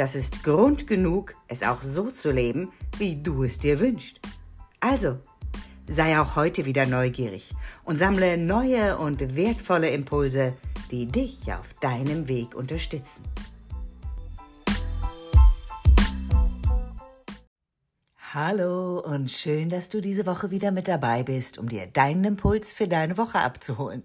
das ist Grund genug, es auch so zu leben, wie du es dir wünschst. Also, sei auch heute wieder neugierig und sammle neue und wertvolle Impulse, die dich auf deinem Weg unterstützen. Hallo und schön, dass du diese Woche wieder mit dabei bist, um dir deinen Impuls für deine Woche abzuholen.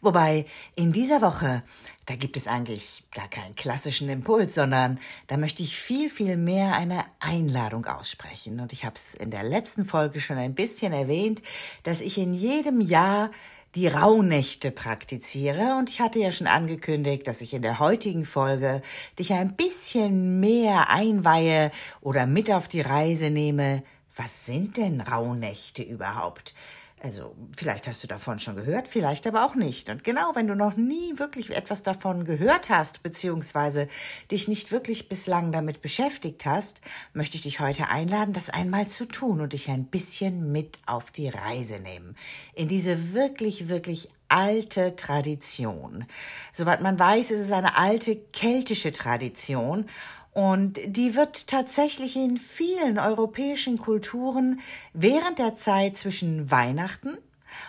Wobei in dieser Woche, da gibt es eigentlich gar keinen klassischen Impuls, sondern da möchte ich viel, viel mehr eine Einladung aussprechen. Und ich habe es in der letzten Folge schon ein bisschen erwähnt, dass ich in jedem Jahr die Rauhnächte praktiziere und ich hatte ja schon angekündigt, dass ich in der heutigen Folge dich ein bisschen mehr einweihe oder mit auf die Reise nehme. Was sind denn Rauhnächte überhaupt? Also vielleicht hast du davon schon gehört, vielleicht aber auch nicht. Und genau, wenn du noch nie wirklich etwas davon gehört hast, beziehungsweise dich nicht wirklich bislang damit beschäftigt hast, möchte ich dich heute einladen, das einmal zu tun und dich ein bisschen mit auf die Reise nehmen. In diese wirklich, wirklich alte Tradition. Soweit man weiß, ist es eine alte keltische Tradition und die wird tatsächlich in vielen europäischen Kulturen während der Zeit zwischen Weihnachten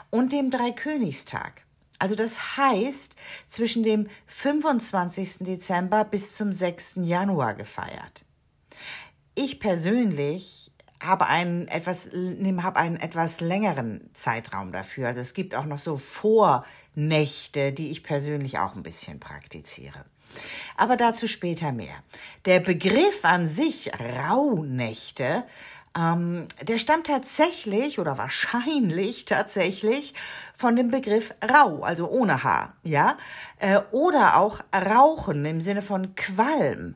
und dem Dreikönigstag, also das heißt zwischen dem 25. Dezember bis zum 6. Januar gefeiert. Ich persönlich habe einen etwas, habe einen etwas längeren Zeitraum dafür. Also es gibt auch noch so Vornächte, die ich persönlich auch ein bisschen praktiziere. Aber dazu später mehr. Der Begriff an sich, Rauhnächte, ähm, der stammt tatsächlich oder wahrscheinlich tatsächlich von dem Begriff rau, also ohne Haar, ja, äh, oder auch Rauchen im Sinne von Qualm.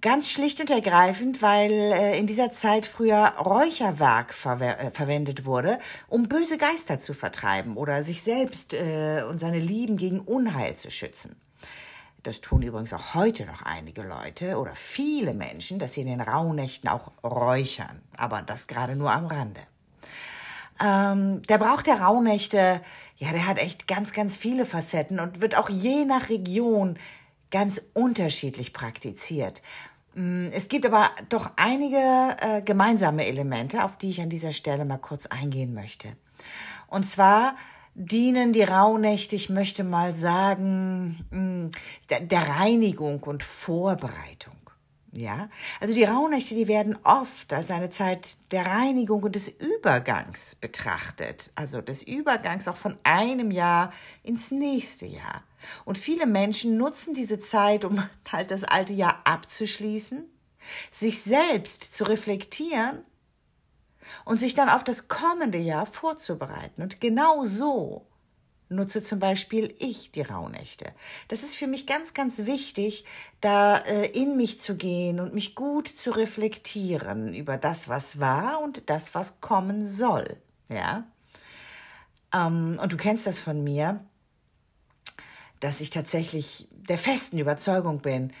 Ganz schlicht und ergreifend, weil äh, in dieser Zeit früher Räucherwerk verwe äh, verwendet wurde, um böse Geister zu vertreiben oder sich selbst äh, und seine Lieben gegen Unheil zu schützen. Das tun übrigens auch heute noch einige Leute oder viele Menschen, dass sie in den Rauhnächten auch räuchern. Aber das gerade nur am Rande. Ähm, der Brauch der Rauhnächte, ja, der hat echt ganz, ganz viele Facetten und wird auch je nach Region ganz unterschiedlich praktiziert. Mm, es gibt aber doch einige äh, gemeinsame Elemente, auf die ich an dieser Stelle mal kurz eingehen möchte. Und zwar dienen die Rauhnächte, ich möchte mal sagen, hm, der Reinigung und Vorbereitung. Ja, also die Rauhnächte, die werden oft als eine Zeit der Reinigung und des Übergangs betrachtet. Also des Übergangs auch von einem Jahr ins nächste Jahr. Und viele Menschen nutzen diese Zeit, um halt das alte Jahr abzuschließen, sich selbst zu reflektieren und sich dann auf das kommende Jahr vorzubereiten. Und genau so nutze zum Beispiel ich die Rauhnächte. Das ist für mich ganz, ganz wichtig, da äh, in mich zu gehen und mich gut zu reflektieren über das, was war und das, was kommen soll. Ja. Ähm, und du kennst das von mir, dass ich tatsächlich der festen Überzeugung bin,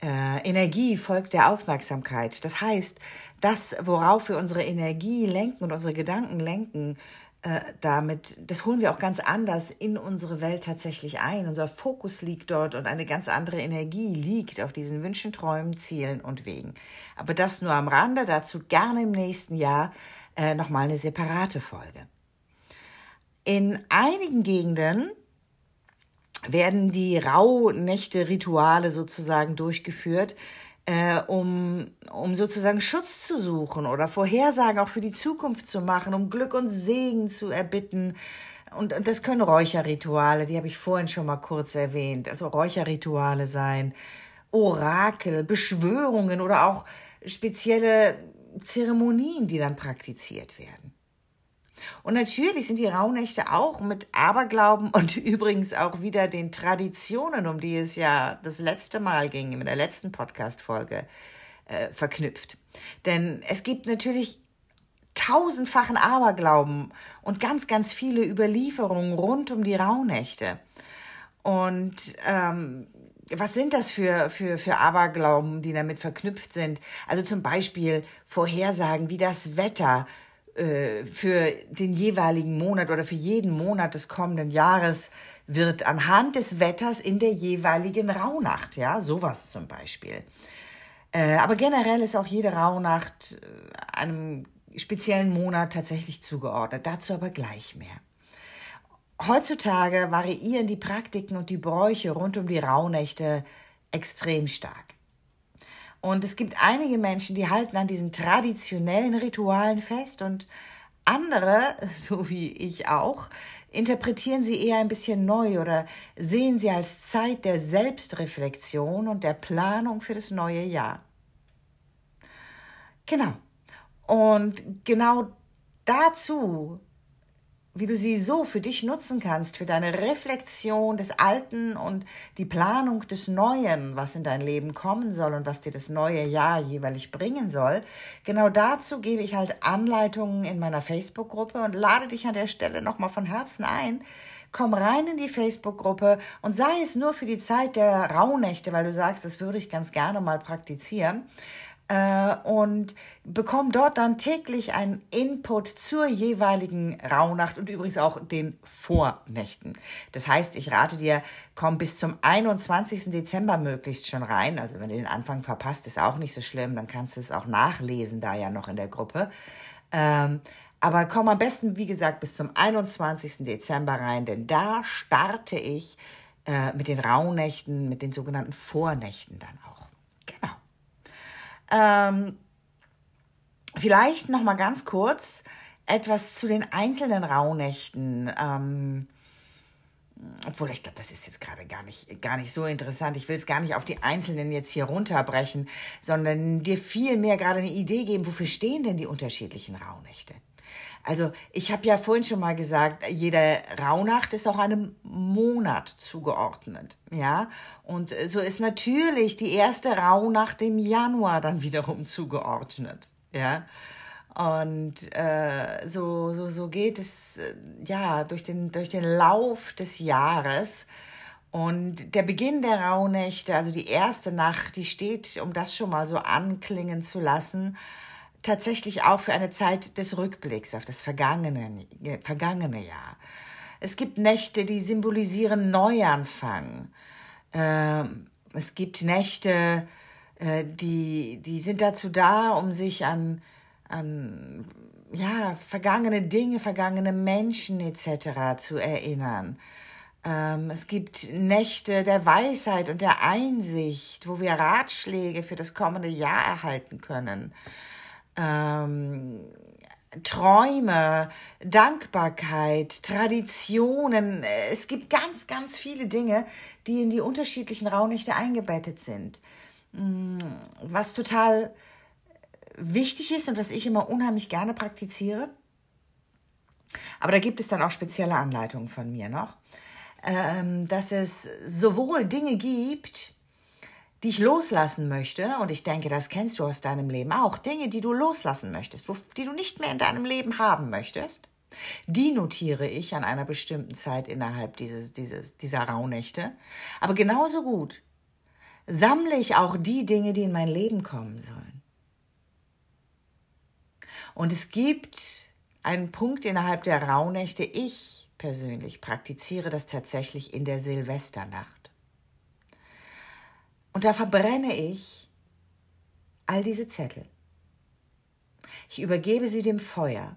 äh, Energie folgt der Aufmerksamkeit. Das heißt, das, worauf wir unsere Energie lenken und unsere Gedanken lenken, äh, damit, das holen wir auch ganz anders in unsere Welt tatsächlich ein. Unser Fokus liegt dort und eine ganz andere Energie liegt auf diesen Wünschen, Träumen, Zielen und Wegen. Aber das nur am Rande, dazu gerne im nächsten Jahr äh, nochmal eine separate Folge. In einigen Gegenden werden die Rauhnächte-Rituale sozusagen durchgeführt, äh, um, um sozusagen Schutz zu suchen oder Vorhersagen auch für die Zukunft zu machen, um Glück und Segen zu erbitten. Und, und das können Räucherrituale, die habe ich vorhin schon mal kurz erwähnt, also Räucherrituale sein, Orakel, Beschwörungen oder auch spezielle Zeremonien, die dann praktiziert werden. Und natürlich sind die Rauhnächte auch mit Aberglauben und übrigens auch wieder den Traditionen, um die es ja das letzte Mal ging, in der letzten Podcast-Folge, äh, verknüpft. Denn es gibt natürlich tausendfachen Aberglauben und ganz, ganz viele Überlieferungen rund um die Rauhnächte. Und ähm, was sind das für, für, für Aberglauben, die damit verknüpft sind? Also zum Beispiel Vorhersagen, wie das Wetter für den jeweiligen Monat oder für jeden Monat des kommenden Jahres wird anhand des Wetters in der jeweiligen Rauhnacht, ja, sowas zum Beispiel. Äh, aber generell ist auch jede Rauhnacht äh, einem speziellen Monat tatsächlich zugeordnet. Dazu aber gleich mehr. Heutzutage variieren die Praktiken und die Bräuche rund um die Rauhnächte extrem stark. Und es gibt einige Menschen, die halten an diesen traditionellen Ritualen fest und andere, so wie ich auch, interpretieren sie eher ein bisschen neu oder sehen sie als Zeit der Selbstreflexion und der Planung für das neue Jahr. Genau. Und genau dazu, wie du sie so für dich nutzen kannst, für deine Reflexion des Alten und die Planung des Neuen, was in dein Leben kommen soll und was dir das neue Jahr jeweilig bringen soll, genau dazu gebe ich halt Anleitungen in meiner Facebook-Gruppe und lade dich an der Stelle nochmal von Herzen ein, komm rein in die Facebook-Gruppe und sei es nur für die Zeit der Rauhnächte, weil du sagst, das würde ich ganz gerne mal praktizieren äh, und bekomme dort dann täglich einen Input zur jeweiligen Rauhnacht und übrigens auch den Vornächten. Das heißt, ich rate dir, komm bis zum 21. Dezember möglichst schon rein. Also wenn du den Anfang verpasst, ist auch nicht so schlimm, dann kannst du es auch nachlesen, da ja noch in der Gruppe. Ähm, aber komm am besten, wie gesagt, bis zum 21. Dezember rein, denn da starte ich äh, mit den Rauhnächten, mit den sogenannten Vornächten dann auch. Ähm, vielleicht noch mal ganz kurz etwas zu den einzelnen Rauhnächten. Ähm, obwohl ich glaube, das ist jetzt gerade gar nicht, gar nicht so interessant. Ich will es gar nicht auf die Einzelnen jetzt hier runterbrechen, sondern dir viel mehr gerade eine Idee geben, wofür stehen denn die unterschiedlichen Rauhnächte? Also ich habe ja vorhin schon mal gesagt, jede Rauhnacht ist auch einem Monat zugeordnet, ja. Und so ist natürlich die erste Rauhnacht im Januar dann wiederum zugeordnet, ja. Und äh, so, so, so geht es äh, ja durch den, durch den Lauf des Jahres. Und der Beginn der Rauhnächte, also die erste Nacht, die steht, um das schon mal so anklingen zu lassen, tatsächlich auch für eine Zeit des Rückblicks auf das vergangene, vergangene Jahr. Es gibt Nächte, die symbolisieren Neuanfang. Ähm, es gibt Nächte, äh, die, die sind dazu da, um sich an, an ja, vergangene Dinge, vergangene Menschen etc. zu erinnern. Ähm, es gibt Nächte der Weisheit und der Einsicht, wo wir Ratschläge für das kommende Jahr erhalten können ähm, Träume, Dankbarkeit, Traditionen. Es gibt ganz, ganz viele Dinge, die in die unterschiedlichen Raunächte eingebettet sind. Mm, was total wichtig ist und was ich immer unheimlich gerne praktiziere. Aber da gibt es dann auch spezielle Anleitungen von mir noch, ähm, dass es sowohl Dinge gibt, die ich loslassen möchte, und ich denke, das kennst du aus deinem Leben auch, Dinge, die du loslassen möchtest, die du nicht mehr in deinem Leben haben möchtest, die notiere ich an einer bestimmten Zeit innerhalb dieses, dieses, dieser Rauhnächte. Aber genauso gut sammle ich auch die Dinge, die in mein Leben kommen sollen. Und es gibt einen Punkt innerhalb der Rauhnächte, ich persönlich praktiziere das tatsächlich in der Silvesternacht. Und da verbrenne ich all diese Zettel. Ich übergebe sie dem Feuer.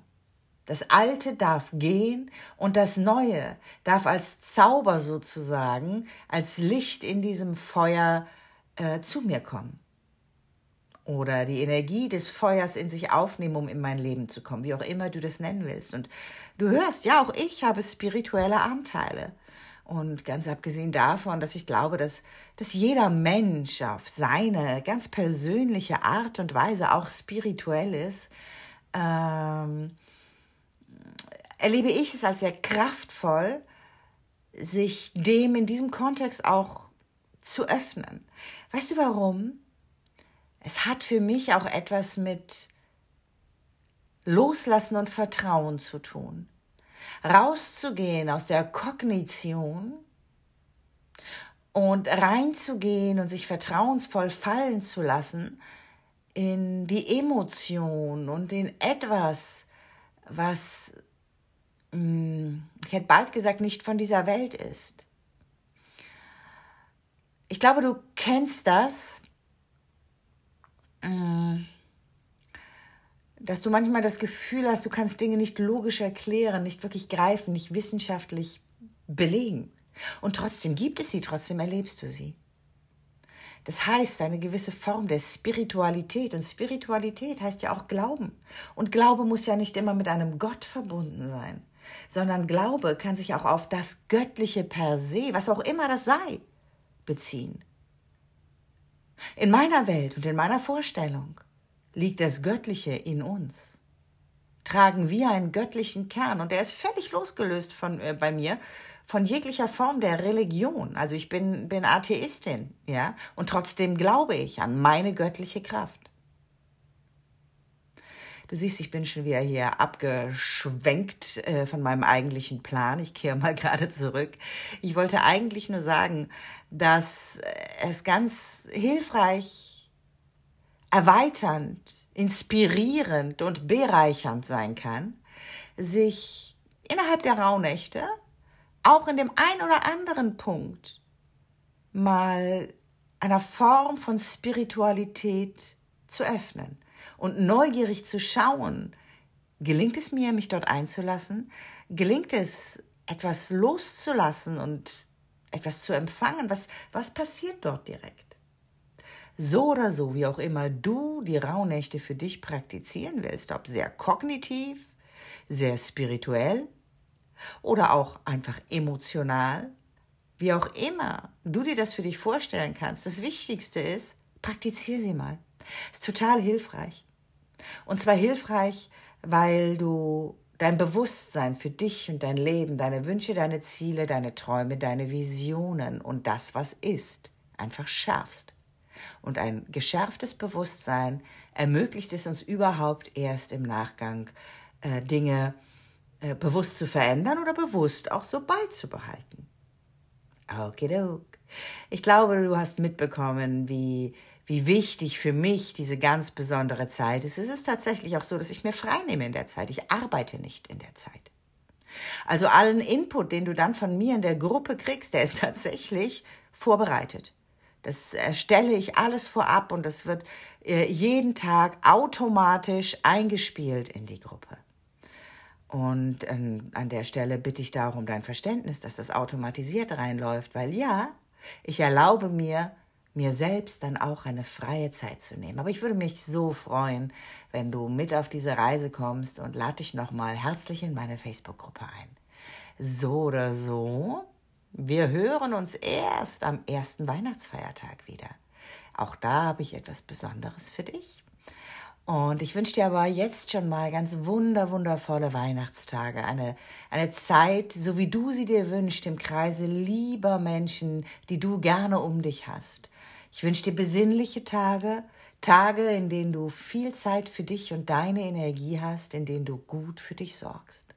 Das Alte darf gehen und das Neue darf als Zauber sozusagen, als Licht in diesem Feuer äh, zu mir kommen. Oder die Energie des Feuers in sich aufnehmen, um in mein Leben zu kommen, wie auch immer du das nennen willst. Und du hörst, ja, auch ich habe spirituelle Anteile. Und ganz abgesehen davon, dass ich glaube, dass, dass jeder Mensch auf seine ganz persönliche Art und Weise auch spirituell ist, ähm, erlebe ich es als sehr kraftvoll, sich dem in diesem Kontext auch zu öffnen. Weißt du warum? es hat für mich auch etwas mit Loslassen und Vertrauen zu tun. Rauszugehen aus der Kognition und reinzugehen und sich vertrauensvoll fallen zu lassen in die Emotion und in etwas, was, hm, ich hätte bald gesagt, nicht von dieser Welt ist. Ich glaube, du kennst das, hm, dass du manchmal das Gefühl hast, du kannst Dinge nicht logisch erklären, nicht wirklich greifen, nicht wissenschaftlich belegen. Und trotzdem gibt es sie, trotzdem erlebst du sie. Das heißt, eine gewisse Form der Spiritualität. Und Spiritualität heißt ja auch Glauben. Und Glaube muss ja nicht immer mit einem Gott verbunden sein, sondern Glaube kann sich auch auf das Göttliche per se, was auch immer das sei, beziehen. In meiner Welt und in meiner Vorstellung liegt das Göttliche in uns. Tragen wir einen göttlichen Kern und der ist völlig losgelöst von äh, bei mir von jeglicher Form der Religion. Also ich bin, bin Atheistin, ja, und trotzdem glaube ich an meine göttliche Kraft. Du siehst, ich bin schon wieder hier abgeschwenkt äh, von meinem eigentlichen Plan. Ich kehre mal gerade zurück. Ich wollte eigentlich nur sagen, dass es ganz hilfreich, erweiternd, inspirierend und bereichernd sein kann, sich innerhalb der Rauhnächte auch in dem ein oder anderen Punkt mal einer Form von Spiritualität zu öffnen und neugierig zu schauen, gelingt es mir, mich dort einzulassen? Gelingt es, etwas loszulassen und etwas zu empfangen? Was, was passiert dort direkt? So oder so, wie auch immer du die Rauhnächte für dich praktizieren willst, ob sehr kognitiv, sehr spirituell oder auch einfach emotional, wie auch immer du dir das für dich vorstellen kannst. Das Wichtigste ist, praktiziere sie mal. Ist total hilfreich. Und zwar hilfreich, weil du dein Bewusstsein für dich und dein Leben, deine Wünsche, deine Ziele, deine Träume, deine Visionen und das, was ist, einfach schärfst. Und ein geschärftes Bewusstsein ermöglicht es uns überhaupt erst im Nachgang, äh, Dinge äh, bewusst zu verändern oder bewusst auch so beizubehalten. Okidok. Ich glaube, du hast mitbekommen, wie, wie wichtig für mich diese ganz besondere Zeit ist. Es ist tatsächlich auch so, dass ich mir frei nehme in der Zeit. Ich arbeite nicht in der Zeit. Also allen Input, den du dann von mir in der Gruppe kriegst, der ist tatsächlich vorbereitet. Das erstelle ich alles vorab und das wird äh, jeden Tag automatisch eingespielt in die Gruppe. Und ähm, an der Stelle bitte ich darum dein Verständnis, dass das automatisiert reinläuft, weil ja, ich erlaube mir, mir selbst dann auch eine freie Zeit zu nehmen. Aber ich würde mich so freuen, wenn du mit auf diese Reise kommst und lade dich nochmal herzlich in meine Facebook-Gruppe ein. So oder so, wir hören uns erst am ersten Weihnachtsfeiertag wieder. Auch da habe ich etwas Besonderes für dich. Und ich wünsche dir aber jetzt schon mal ganz wunder, wundervolle Weihnachtstage. Eine, eine Zeit, so wie du sie dir wünschst, im Kreise lieber Menschen, die du gerne um dich hast. Ich wünsche dir besinnliche Tage, Tage, in denen du viel Zeit für dich und deine Energie hast, in denen du gut für dich sorgst.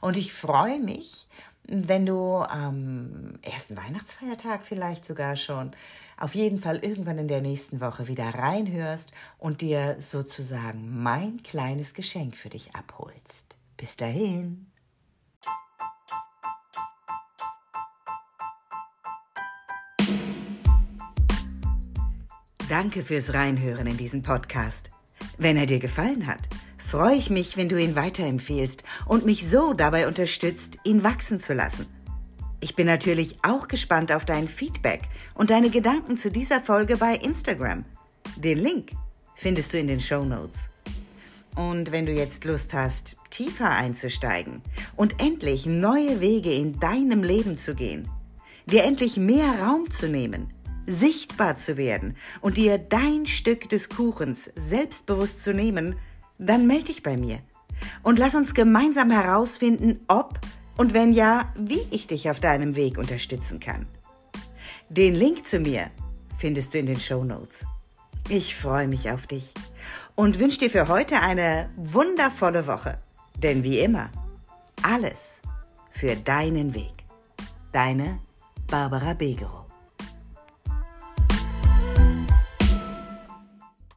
Und ich freue mich, wenn du am ersten Weihnachtsfeiertag vielleicht sogar schon auf jeden Fall irgendwann in der nächsten Woche wieder reinhörst und dir sozusagen mein kleines Geschenk für dich abholst. Bis dahin. Danke fürs Reinhören in diesen Podcast. Wenn er dir gefallen hat, freue ich mich, wenn du ihn weiterempfehlst und mich so dabei unterstützt, ihn wachsen zu lassen. Ich bin natürlich auch gespannt auf dein Feedback und deine Gedanken zu dieser Folge bei Instagram. Den Link findest du in den Show Notes. Und wenn du jetzt Lust hast, tiefer einzusteigen und endlich neue Wege in deinem Leben zu gehen, dir endlich mehr Raum zu nehmen, sichtbar zu werden und dir dein Stück des Kuchens selbstbewusst zu nehmen, dann melde dich bei mir und lass uns gemeinsam herausfinden, ob und wenn ja, wie ich dich auf deinem Weg unterstützen kann. Den Link zu mir findest du in den Show Notes. Ich freue mich auf dich und wünsche dir für heute eine wundervolle Woche. Denn wie immer, alles für deinen Weg. Deine Barbara Begerow.